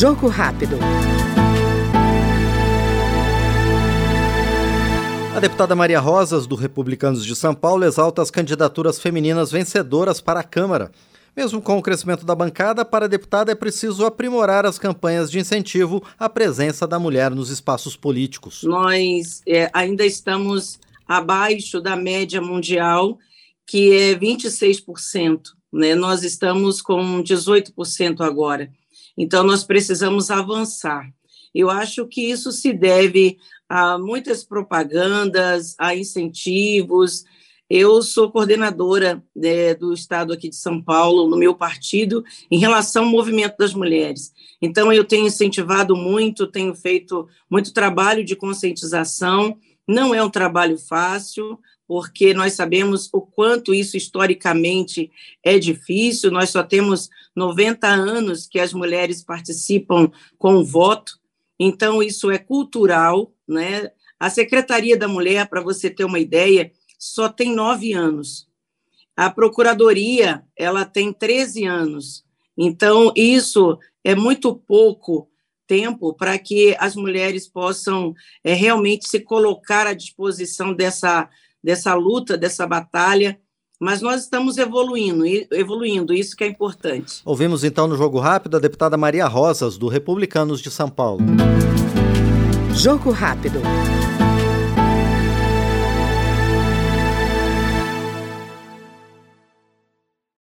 Jogo rápido. A deputada Maria Rosas, do Republicanos de São Paulo, exalta as candidaturas femininas vencedoras para a Câmara. Mesmo com o crescimento da bancada, para a deputada é preciso aprimorar as campanhas de incentivo à presença da mulher nos espaços políticos. Nós é, ainda estamos abaixo da média mundial, que é 26%. Né? Nós estamos com 18% agora. Então, nós precisamos avançar. Eu acho que isso se deve a muitas propagandas, a incentivos. Eu sou coordenadora né, do Estado aqui de São Paulo, no meu partido, em relação ao movimento das mulheres. Então, eu tenho incentivado muito, tenho feito muito trabalho de conscientização. Não é um trabalho fácil, porque nós sabemos o quanto isso historicamente é difícil. Nós só temos 90 anos que as mulheres participam com o voto, então isso é cultural, né? A Secretaria da Mulher, para você ter uma ideia, só tem nove anos. A Procuradoria, ela tem 13 anos. Então, isso é muito pouco tempo para que as mulheres possam é, realmente se colocar à disposição dessa, dessa luta, dessa batalha. Mas nós estamos evoluindo, evoluindo, isso que é importante. Ouvimos então no Jogo Rápido a deputada Maria Rosas, do Republicanos de São Paulo. Jogo Rápido.